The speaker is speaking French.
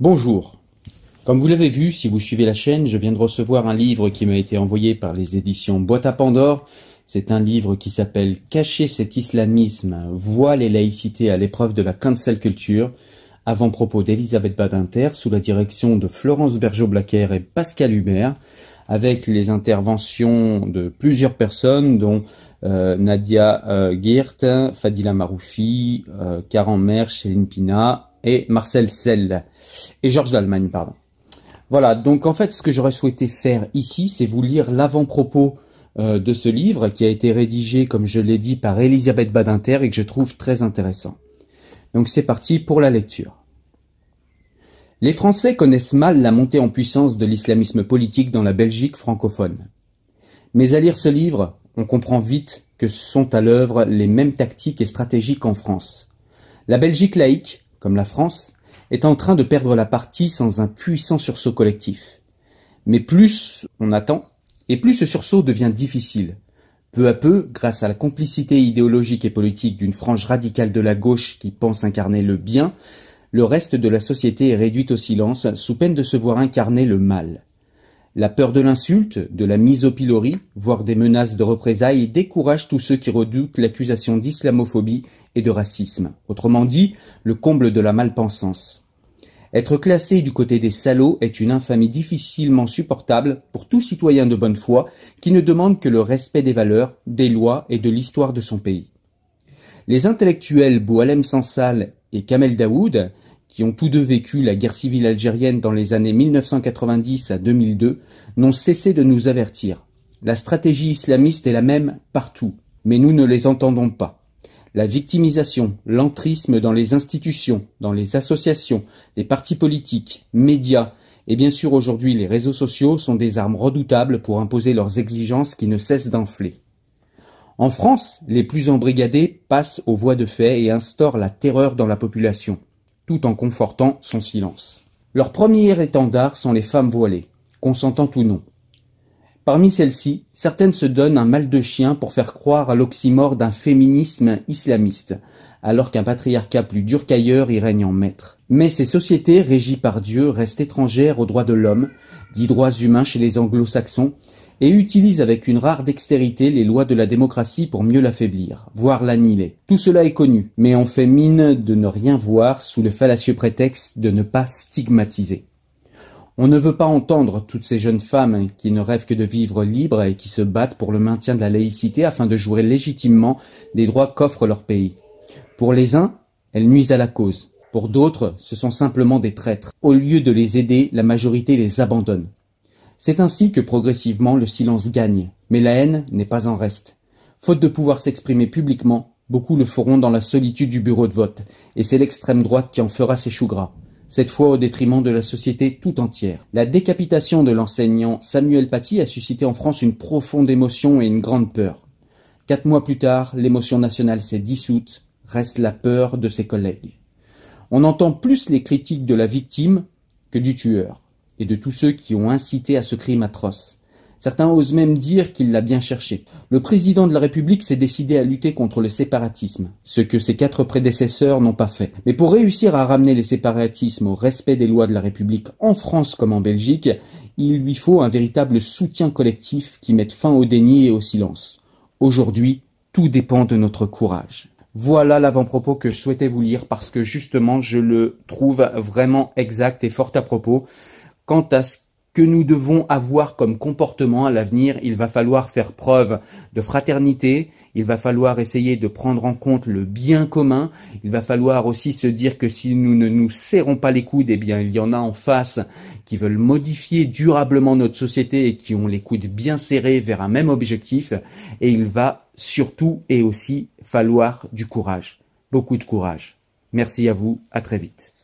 Bonjour. Comme vous l'avez vu, si vous suivez la chaîne, je viens de recevoir un livre qui m'a été envoyé par les éditions Boîte à Pandore. C'est un livre qui s'appelle Cacher cet islamisme, voile et laïcité à l'épreuve de la cancel culture, avant-propos d'Elisabeth Badinter sous la direction de Florence Bergeau-Blaquer et Pascal Hubert, avec les interventions de plusieurs personnes, dont euh, Nadia euh, Geert, Fadila Maroufi, euh, Karen Mer, Céline Pina et Marcel Sell, et Georges d'Allemagne, pardon. Voilà, donc en fait, ce que j'aurais souhaité faire ici, c'est vous lire l'avant-propos euh, de ce livre qui a été rédigé, comme je l'ai dit, par Elisabeth Badinter et que je trouve très intéressant. Donc c'est parti pour la lecture. Les Français connaissent mal la montée en puissance de l'islamisme politique dans la Belgique francophone. Mais à lire ce livre, on comprend vite que sont à l'œuvre les mêmes tactiques et stratégies qu'en France. La Belgique laïque, comme la France, est en train de perdre la partie sans un puissant sursaut collectif. Mais plus on attend, et plus ce sursaut devient difficile. Peu à peu, grâce à la complicité idéologique et politique d'une frange radicale de la gauche qui pense incarner le bien, le reste de la société est réduit au silence sous peine de se voir incarner le mal. La peur de l'insulte, de la mise au pilori, voire des menaces de représailles décourage tous ceux qui redoutent l'accusation d'islamophobie et de racisme. Autrement dit, le comble de la malpensance. Être classé du côté des salauds est une infamie difficilement supportable pour tout citoyen de bonne foi qui ne demande que le respect des valeurs, des lois et de l'histoire de son pays. Les intellectuels Boualem Sansal et Kamel Daoud, qui ont tous deux vécu la guerre civile algérienne dans les années 1990 à 2002, n'ont cessé de nous avertir. La stratégie islamiste est la même partout, mais nous ne les entendons pas. La victimisation, l'entrisme dans les institutions, dans les associations, les partis politiques, médias et bien sûr aujourd'hui les réseaux sociaux sont des armes redoutables pour imposer leurs exigences qui ne cessent d'enfler. En France, les plus embrigadés passent aux voies de fait et instaurent la terreur dans la population, tout en confortant son silence. Leur premier étendard sont les femmes voilées, consentant ou non. Parmi celles-ci, certaines se donnent un mal de chien pour faire croire à l'oxymore d'un féminisme islamiste, alors qu'un patriarcat plus dur qu'ailleurs y règne en maître. Mais ces sociétés régies par Dieu restent étrangères aux droits de l'homme, dits droits humains chez les anglo-saxons, et utilisent avec une rare dextérité les lois de la démocratie pour mieux l'affaiblir, voire l'annihiler. Tout cela est connu, mais on fait mine de ne rien voir sous le fallacieux prétexte de ne pas stigmatiser. On ne veut pas entendre toutes ces jeunes femmes qui ne rêvent que de vivre libres et qui se battent pour le maintien de la laïcité afin de jouer légitimement des droits qu'offre leur pays. Pour les uns, elles nuisent à la cause. Pour d'autres, ce sont simplement des traîtres. Au lieu de les aider, la majorité les abandonne. C'est ainsi que progressivement le silence gagne. Mais la haine n'est pas en reste. Faute de pouvoir s'exprimer publiquement, beaucoup le feront dans la solitude du bureau de vote, et c'est l'extrême droite qui en fera ses choux gras cette fois au détriment de la société tout entière. La décapitation de l'enseignant Samuel Paty a suscité en France une profonde émotion et une grande peur. Quatre mois plus tard, l'émotion nationale s'est dissoute, reste la peur de ses collègues. On entend plus les critiques de la victime que du tueur, et de tous ceux qui ont incité à ce crime atroce. Certains osent même dire qu'il l'a bien cherché. Le président de la République s'est décidé à lutter contre le séparatisme, ce que ses quatre prédécesseurs n'ont pas fait. Mais pour réussir à ramener les séparatismes au respect des lois de la République en France comme en Belgique, il lui faut un véritable soutien collectif qui mette fin au déni et au silence. Aujourd'hui, tout dépend de notre courage. Voilà l'avant-propos que je souhaitais vous lire parce que justement je le trouve vraiment exact et fort à propos quant à ce que nous devons avoir comme comportement à l'avenir, il va falloir faire preuve de fraternité, il va falloir essayer de prendre en compte le bien commun, il va falloir aussi se dire que si nous ne nous serrons pas les coudes, eh bien il y en a en face qui veulent modifier durablement notre société et qui ont les coudes bien serrés vers un même objectif, et il va surtout et aussi falloir du courage, beaucoup de courage. Merci à vous, à très vite.